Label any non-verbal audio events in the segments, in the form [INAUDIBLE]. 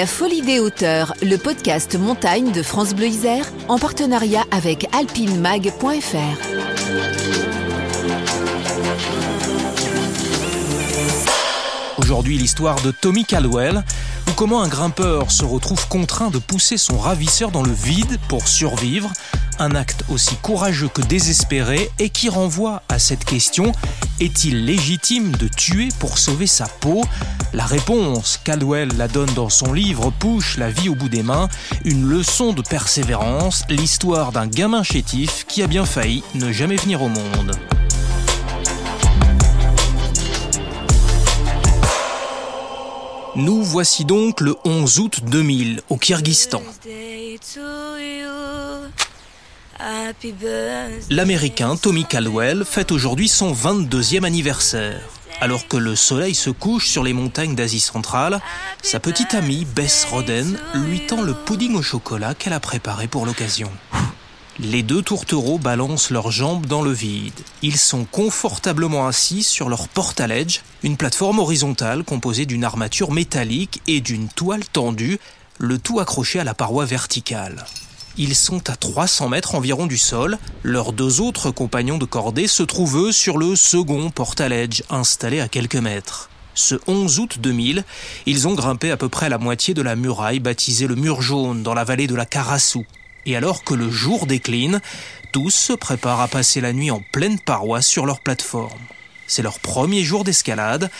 La Folie des hauteurs, le podcast montagne de France Bleu Isère, en partenariat avec alpinemag.fr. Aujourd'hui, l'histoire de Tommy Caldwell, comment un grimpeur se retrouve contraint de pousser son ravisseur dans le vide pour survivre, un acte aussi courageux que désespéré et qui renvoie à cette question est-il légitime de tuer pour sauver sa peau? La réponse, Caldwell la donne dans son livre Push la vie au bout des mains, une leçon de persévérance, l'histoire d'un gamin chétif qui a bien failli ne jamais venir au monde. Nous voici donc le 11 août 2000 au Kyrgyzstan. L'Américain Tommy Caldwell fête aujourd'hui son 22e anniversaire. Alors que le soleil se couche sur les montagnes d'Asie centrale, sa petite amie Bess Roden lui tend le pudding au chocolat qu'elle a préparé pour l'occasion. Les deux tourtereaux balancent leurs jambes dans le vide. Ils sont confortablement assis sur leur portaledge, une plateforme horizontale composée d'une armature métallique et d'une toile tendue, le tout accroché à la paroi verticale. Ils sont à 300 mètres environ du sol. Leurs deux autres compagnons de cordée se trouvent eux sur le second portaledge installé à quelques mètres. Ce 11 août 2000, ils ont grimpé à peu près la moitié de la muraille baptisée le mur jaune dans la vallée de la Karassou. Et alors que le jour décline, tous se préparent à passer la nuit en pleine paroi sur leur plateforme. C'est leur premier jour d'escalade.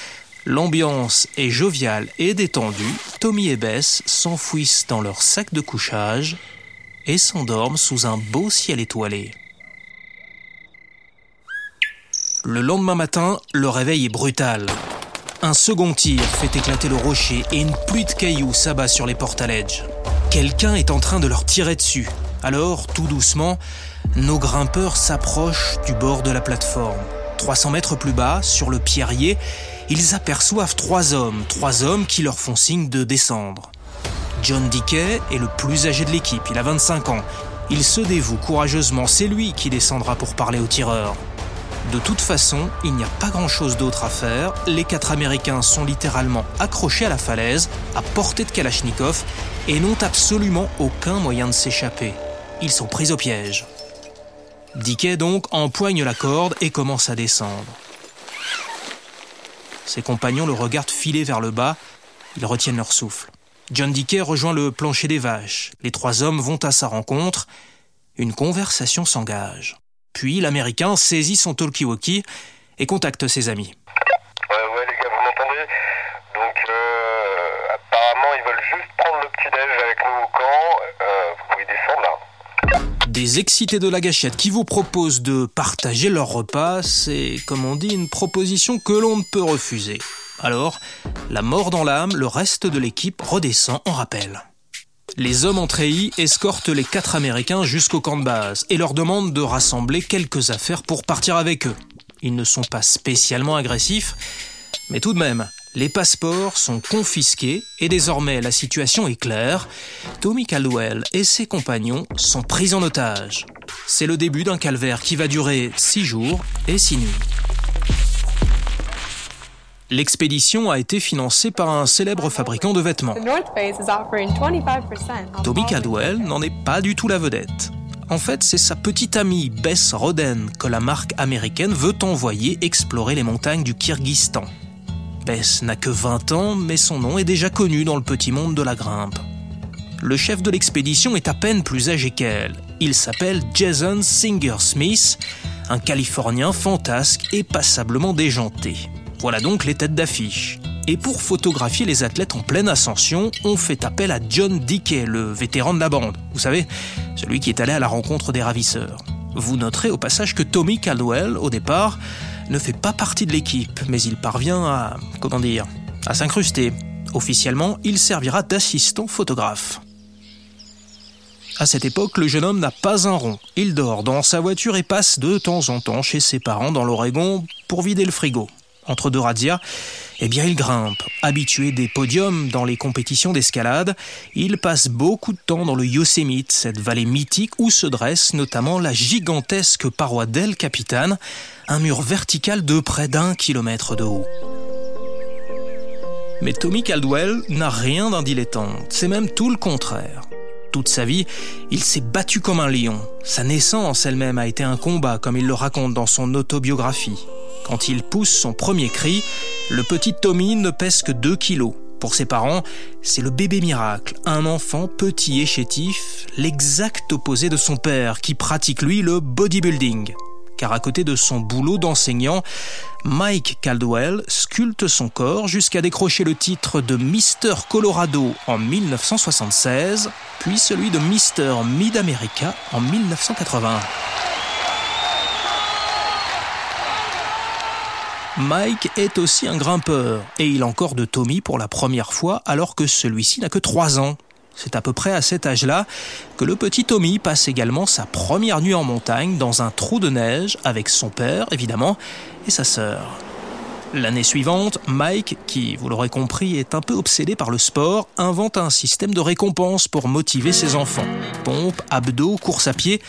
L'ambiance est joviale et détendue. Tommy et Bess s'enfouissent dans leur sac de couchage et s'endorment sous un beau ciel étoilé. Le lendemain matin, le réveil est brutal. Un second tir fait éclater le rocher et une pluie de cailloux s'abat sur les portaledges. Quelqu'un est en train de leur tirer dessus. Alors, tout doucement, nos grimpeurs s'approchent du bord de la plateforme. 300 mètres plus bas, sur le pierrier, ils aperçoivent trois hommes, trois hommes qui leur font signe de descendre. John Dickey est le plus âgé de l'équipe, il a 25 ans. Il se dévoue courageusement, c'est lui qui descendra pour parler aux tireurs. De toute façon, il n'y a pas grand-chose d'autre à faire. Les quatre Américains sont littéralement accrochés à la falaise, à portée de Kalachnikov, et n'ont absolument aucun moyen de s'échapper. Ils sont pris au piège. Dickey donc empoigne la corde et commence à descendre. Ses compagnons le regardent filer vers le bas, ils retiennent leur souffle. John Dickey rejoint le plancher des vaches. Les trois hommes vont à sa rencontre. Une conversation s'engage. Puis l'Américain saisit son talkie-walkie et contacte ses amis. Ouais, ouais, les gars, vous m'entendez? Donc, euh, apparemment, ils veulent juste prendre le petit-déj avec nous au camp. Euh, vous pouvez descendre là. Des excités de la gâchette qui vous proposent de partager leur repas, c'est, comme on dit, une proposition que l'on ne peut refuser. Alors, la mort dans l'âme, le reste de l'équipe redescend en rappel. Les hommes en treillis escortent les quatre Américains jusqu'au camp de base et leur demandent de rassembler quelques affaires pour partir avec eux. Ils ne sont pas spécialement agressifs, mais tout de même, les passeports sont confisqués et désormais la situation est claire. Tommy Caldwell et ses compagnons sont pris en otage. C'est le début d'un calvaire qui va durer six jours et six nuits. L'expédition a été financée par un célèbre fabricant de vêtements. Toby Caldwell n'en est pas du tout la vedette. En fait, c'est sa petite amie Bess Roden que la marque américaine veut envoyer explorer les montagnes du Kyrgyzstan. Bess n'a que 20 ans, mais son nom est déjà connu dans le petit monde de la grimpe. Le chef de l'expédition est à peine plus âgé qu'elle. Il s'appelle Jason Singer Smith, un Californien fantasque et passablement déjanté. Voilà donc les têtes d'affiche. Et pour photographier les athlètes en pleine ascension, on fait appel à John Dickey, le vétéran de la bande. Vous savez, celui qui est allé à la rencontre des ravisseurs. Vous noterez au passage que Tommy Caldwell, au départ, ne fait pas partie de l'équipe, mais il parvient à, comment dire, à s'incruster. Officiellement, il servira d'assistant photographe. À cette époque, le jeune homme n'a pas un rond. Il dort dans sa voiture et passe de temps en temps chez ses parents dans l'Oregon pour vider le frigo entre deux razzias, eh bien il grimpe. Habitué des podiums dans les compétitions d'escalade, il passe beaucoup de temps dans le Yosemite, cette vallée mythique où se dresse notamment la gigantesque paroi d'El Capitan, un mur vertical de près d'un kilomètre de haut. Mais Tommy Caldwell n'a rien d'un dilettante, c'est même tout le contraire. Toute sa vie, il s'est battu comme un lion. Sa naissance elle-même a été un combat, comme il le raconte dans son autobiographie. Quand il pousse son premier cri, le petit Tommy ne pèse que 2 kilos. Pour ses parents, c'est le bébé miracle, un enfant petit et chétif, l'exact opposé de son père qui pratique lui le bodybuilding car à côté de son boulot d'enseignant, Mike Caldwell sculpte son corps jusqu'à décrocher le titre de Mister Colorado en 1976, puis celui de Mister Mid-America en 1981. Mike est aussi un grimpeur et il de Tommy pour la première fois alors que celui-ci n'a que 3 ans. C'est à peu près à cet âge-là que le petit Tommy passe également sa première nuit en montagne dans un trou de neige avec son père, évidemment, et sa sœur. L'année suivante, Mike, qui, vous l'aurez compris, est un peu obsédé par le sport, invente un système de récompense pour motiver ses enfants. Pompe, abdos, course à pied,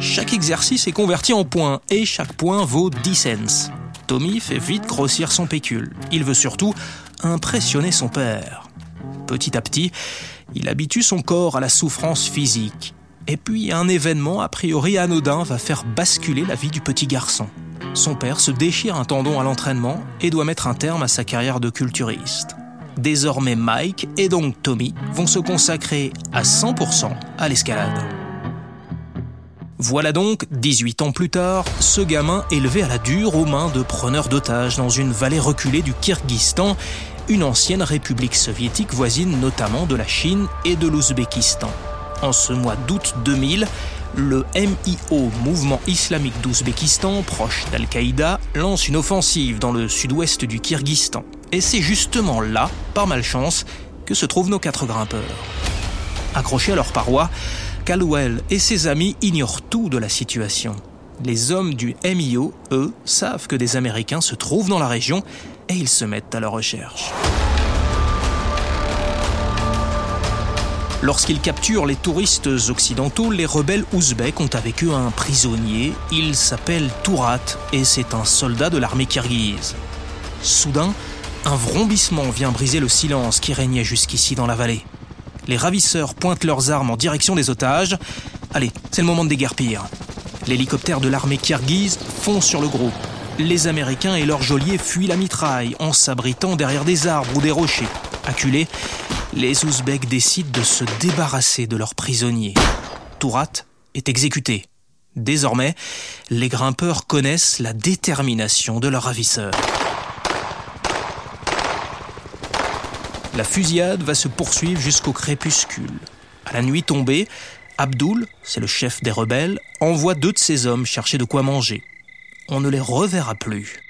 chaque exercice est converti en points et chaque point vaut 10 cents. Tommy fait vite grossir son pécule. Il veut surtout impressionner son père. Petit à petit, il habitue son corps à la souffrance physique. Et puis un événement a priori anodin va faire basculer la vie du petit garçon. Son père se déchire un tendon à l'entraînement et doit mettre un terme à sa carrière de culturiste. Désormais Mike et donc Tommy vont se consacrer à 100% à l'escalade. Voilà donc, 18 ans plus tard, ce gamin élevé à la dure aux mains de preneurs d'otages dans une vallée reculée du Kyrgyzstan une ancienne république soviétique voisine notamment de la Chine et de l'Ouzbékistan. En ce mois d'août 2000, le MIO, Mouvement islamique d'Ouzbékistan, proche d'Al-Qaïda, lance une offensive dans le sud-ouest du Kyrgyzstan. Et c'est justement là, par malchance, que se trouvent nos quatre grimpeurs. Accrochés à leur paroi, Caldwell et ses amis ignorent tout de la situation. Les hommes du MIO, eux, savent que des Américains se trouvent dans la région et ils se mettent à leur recherche. Lorsqu'ils capturent les touristes occidentaux, les rebelles ouzbeks ont avec eux un prisonnier. Il s'appelle Tourat et c'est un soldat de l'armée kirghize. Soudain, un vrombissement vient briser le silence qui régnait jusqu'ici dans la vallée. Les ravisseurs pointent leurs armes en direction des otages. Allez, c'est le moment de déguerpir. L'hélicoptère de l'armée kirghize fond sur le groupe les Américains et leurs geôliers fuient la mitraille en s'abritant derrière des arbres ou des rochers. Acculés, les Ouzbeks décident de se débarrasser de leurs prisonniers. Tourat est exécuté. Désormais, les grimpeurs connaissent la détermination de leurs ravisseurs. La fusillade va se poursuivre jusqu'au crépuscule. À la nuit tombée, Abdul, c'est le chef des rebelles, envoie deux de ses hommes chercher de quoi manger on ne les reverra plus.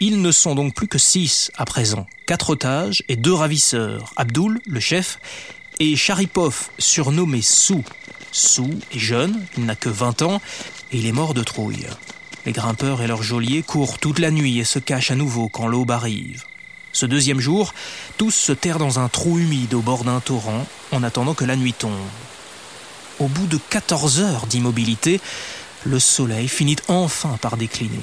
Ils ne sont donc plus que six à présent, quatre otages et deux ravisseurs, Abdul, le chef, et Sharipov, surnommé Sou. Sou est jeune, il n'a que 20 ans, et il est mort de trouille. Les grimpeurs et leurs geôliers courent toute la nuit et se cachent à nouveau quand l'aube arrive. Ce deuxième jour, tous se terrent dans un trou humide au bord d'un torrent en attendant que la nuit tombe. Au bout de 14 heures d'immobilité, le soleil finit enfin par décliner.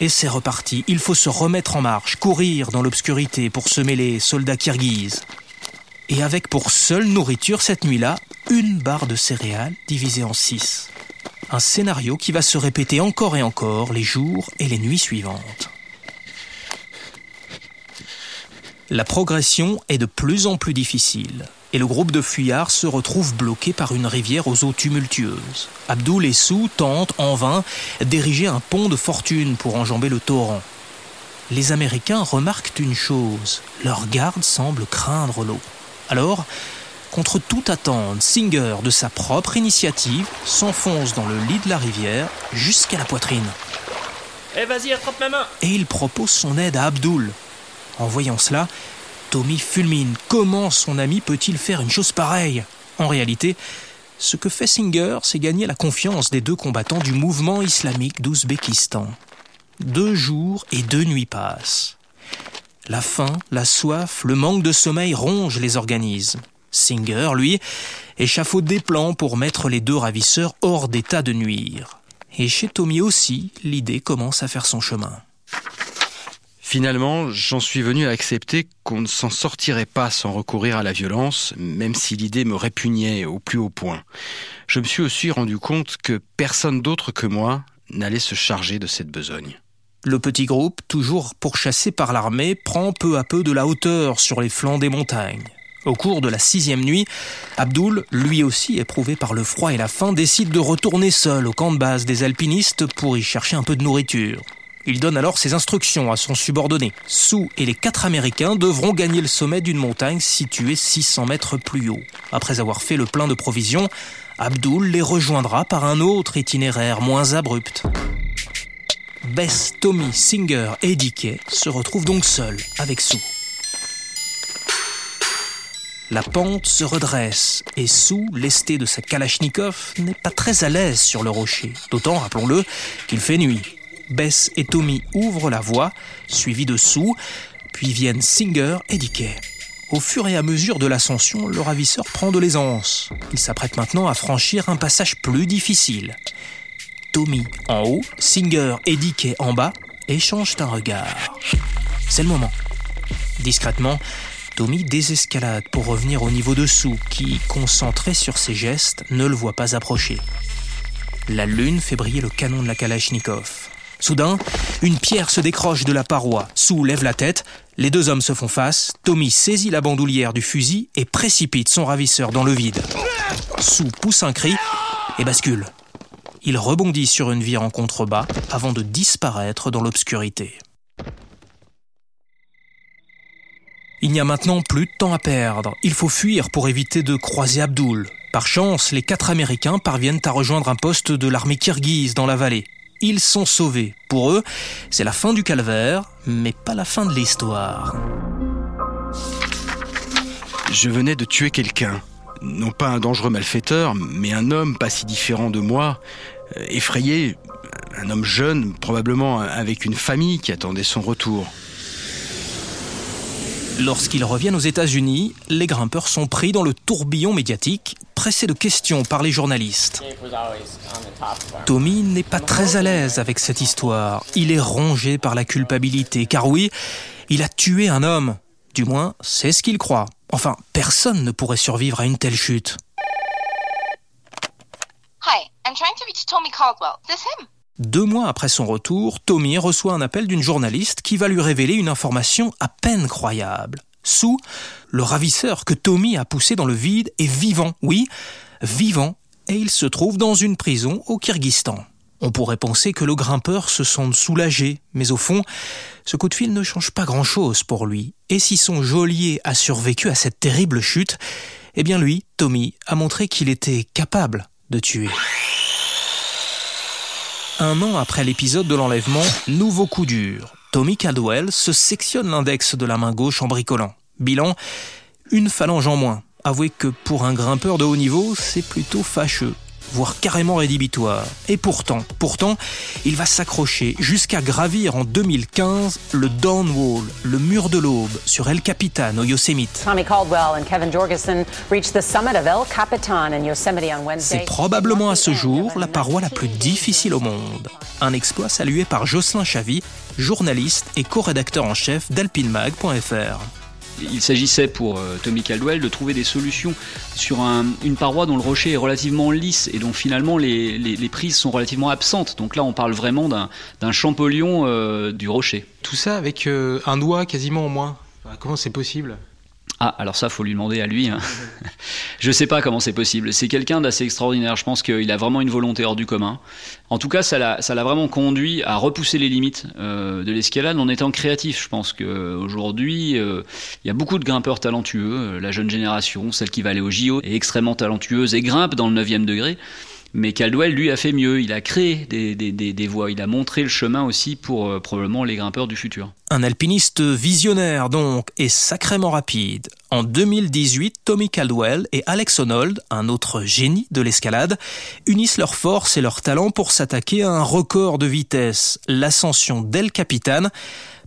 Et c'est reparti, il faut se remettre en marche, courir dans l'obscurité pour se mêler soldats kirghizes. Et avec pour seule nourriture cette nuit-là, une barre de céréales divisée en six. Un scénario qui va se répéter encore et encore les jours et les nuits suivantes. La progression est de plus en plus difficile et le groupe de fuyards se retrouve bloqué par une rivière aux eaux tumultueuses. Abdul et Sou tentent en vain d'ériger un pont de fortune pour enjamber le torrent. Les Américains remarquent une chose, leur garde semble craindre l'eau. Alors, contre toute attente, Singer, de sa propre initiative, s'enfonce dans le lit de la rivière jusqu'à la poitrine. Eh vas-y, attrape ma main Et il propose son aide à Abdul. En voyant cela, Tommy fulmine. Comment son ami peut-il faire une chose pareille? En réalité, ce que fait Singer, c'est gagner la confiance des deux combattants du mouvement islamique d'Ouzbékistan. Deux jours et deux nuits passent. La faim, la soif, le manque de sommeil rongent les organismes. Singer, lui, échafaude des plans pour mettre les deux ravisseurs hors d'état de nuire. Et chez Tommy aussi, l'idée commence à faire son chemin. Finalement, j'en suis venu à accepter qu'on ne s'en sortirait pas sans recourir à la violence, même si l'idée me répugnait au plus haut point. Je me suis aussi rendu compte que personne d'autre que moi n'allait se charger de cette besogne. Le petit groupe, toujours pourchassé par l'armée, prend peu à peu de la hauteur sur les flancs des montagnes. Au cours de la sixième nuit, Abdul, lui aussi éprouvé par le froid et la faim, décide de retourner seul au camp de base des alpinistes pour y chercher un peu de nourriture. Il donne alors ses instructions à son subordonné. Sue et les quatre Américains devront gagner le sommet d'une montagne située 600 mètres plus haut. Après avoir fait le plein de provisions, Abdul les rejoindra par un autre itinéraire moins abrupt. Bess, Tommy, Singer et Dickey se retrouvent donc seuls avec Sue. La pente se redresse et Sue, lesté de sa Kalachnikov, n'est pas très à l'aise sur le rocher, d'autant, rappelons-le, qu'il fait nuit. Bess et Tommy ouvrent la voie, suivis de Sue, puis viennent Singer et Dickey. Au fur et à mesure de l'ascension, le ravisseur prend de l'aisance. Il s'apprête maintenant à franchir un passage plus difficile. Tommy en haut, Singer et Dickey en bas échangent un regard. C'est le moment. Discrètement, Tommy désescalade pour revenir au niveau dessous, qui, concentré sur ses gestes, ne le voit pas approcher. La lune fait briller le canon de la Kalachnikov. Soudain, une pierre se décroche de la paroi. Sue lève la tête. Les deux hommes se font face. Tommy saisit la bandoulière du fusil et précipite son ravisseur dans le vide. Sue pousse un cri et bascule. Il rebondit sur une vire en contrebas avant de disparaître dans l'obscurité. Il n'y a maintenant plus de temps à perdre. Il faut fuir pour éviter de croiser Abdul. Par chance, les quatre Américains parviennent à rejoindre un poste de l'armée kirghize dans la vallée. Ils sont sauvés. Pour eux, c'est la fin du calvaire, mais pas la fin de l'histoire. Je venais de tuer quelqu'un. Non pas un dangereux malfaiteur, mais un homme pas si différent de moi, euh, effrayé, un homme jeune, probablement avec une famille qui attendait son retour. Lorsqu'ils reviennent aux États-Unis, les grimpeurs sont pris dans le tourbillon médiatique, pressés de questions par les journalistes. Tommy n'est pas très à l'aise avec cette histoire. Il est rongé par la culpabilité, car oui, il a tué un homme. Du moins, c'est ce qu'il croit. Enfin, personne ne pourrait survivre à une telle chute. Hi, I'm trying to reach Tommy Caldwell. Deux mois après son retour, Tommy reçoit un appel d'une journaliste qui va lui révéler une information à peine croyable. Sue, le ravisseur que Tommy a poussé dans le vide, est vivant, oui, vivant, et il se trouve dans une prison au Kyrgyzstan. On pourrait penser que le grimpeur se sente soulagé, mais au fond, ce coup de fil ne change pas grand-chose pour lui. Et si son geôlier a survécu à cette terrible chute, eh bien lui, Tommy, a montré qu'il était capable de tuer. Un an après l'épisode de l'enlèvement, nouveau coup dur. Tommy Caldwell se sectionne l'index de la main gauche en bricolant. Bilan, une phalange en moins. Avouez que pour un grimpeur de haut niveau, c'est plutôt fâcheux voire carrément rédhibitoire. Et pourtant, pourtant, il va s'accrocher jusqu'à gravir en 2015 le Dawn Wall, le mur de l'aube, sur El Capitan au Yosemite. C'est probablement à ce jour la paroi la plus difficile au monde. Un exploit salué par Jocelyn Chavy, journaliste et co-rédacteur en chef d'alpinemag.fr. Il s'agissait pour euh, Tommy Caldwell de trouver des solutions sur une paroi dont le rocher est relativement lisse et dont finalement les, prises sont relativement absentes. Donc là, on parle vraiment d'un champollion euh, du rocher. Tout ça avec euh, un doigt quasiment au moins. comment c'est possible? Ah, alors ça, faut lui demander à lui. Hein. [LAUGHS] je sais pas comment c'est possible. C'est quelqu'un d'assez extraordinaire. Je pense qu'il a vraiment une volonté hors du commun. En tout cas, ça l'a vraiment conduit à repousser les limites euh, de l'escalade en étant créatif. Je pense qu'aujourd'hui, euh, il y a beaucoup de grimpeurs talentueux. La jeune génération, celle qui va aller au JO, est extrêmement talentueuse et grimpe dans le 9e degré. Mais Caldwell, lui, a fait mieux. Il a créé des, des, des, voies. Il a montré le chemin aussi pour euh, probablement les grimpeurs du futur. Un alpiniste visionnaire, donc, et sacrément rapide. En 2018, Tommy Caldwell et Alex Honnold, un autre génie de l'escalade, unissent leurs forces et leurs talents pour s'attaquer à un record de vitesse, l'ascension d'El Capitan,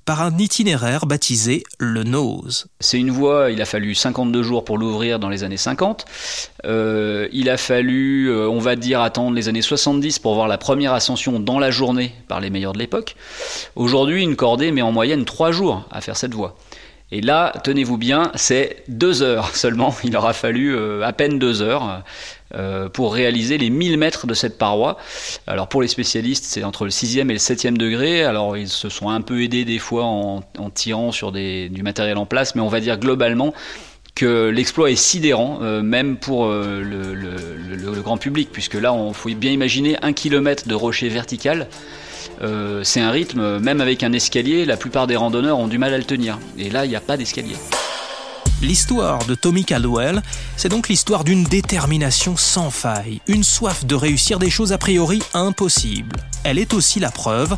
par un itinéraire baptisé le Nose. C'est une voie, il a fallu 52 jours pour l'ouvrir dans les années 50. Euh, il a fallu, euh, on va dire, attendre les années 70 pour voir la première ascension dans la journée par les meilleurs de l'époque. Aujourd'hui, une cordée met en moyenne 3 jours à faire cette voie. Et là, tenez-vous bien, c'est deux heures seulement. Il aura fallu euh, à peine deux heures euh, pour réaliser les 1000 mètres de cette paroi. Alors pour les spécialistes, c'est entre le 6e et le 7e degré. Alors ils se sont un peu aidés des fois en, en tirant sur des, du matériel en place, mais on va dire globalement que l'exploit est sidérant, euh, même pour euh, le, le, le, le, grand public, puisque là, il faut bien imaginer un kilomètre de rocher vertical. Euh, c'est un rythme, même avec un escalier, la plupart des randonneurs ont du mal à le tenir. Et là, il n'y a pas d'escalier. L'histoire de Tommy Caldwell, c'est donc l'histoire d'une détermination sans faille, une soif de réussir des choses a priori impossibles. Elle est aussi la preuve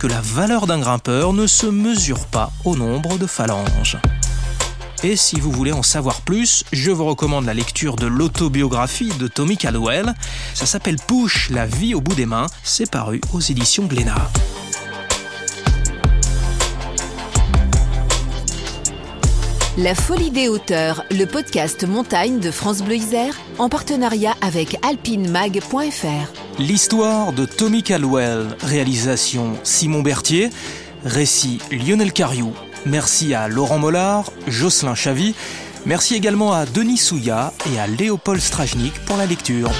que la valeur d'un grimpeur ne se mesure pas au nombre de phalanges. Et si vous voulez en savoir plus, je vous recommande la lecture de l'autobiographie de Tommy Caldwell. Ça s'appelle Push, la vie au bout des mains. C'est paru aux éditions Glénat. La Folie des hauteurs, le podcast montagne de France Bleu Isère, en partenariat avec alpinemag.fr. L'histoire de Tommy Caldwell, réalisation Simon Berthier, récit Lionel Cariou. Merci à Laurent Mollard, Jocelyn Chavy. Merci également à Denis Souya et à Léopold Strajnik pour la lecture.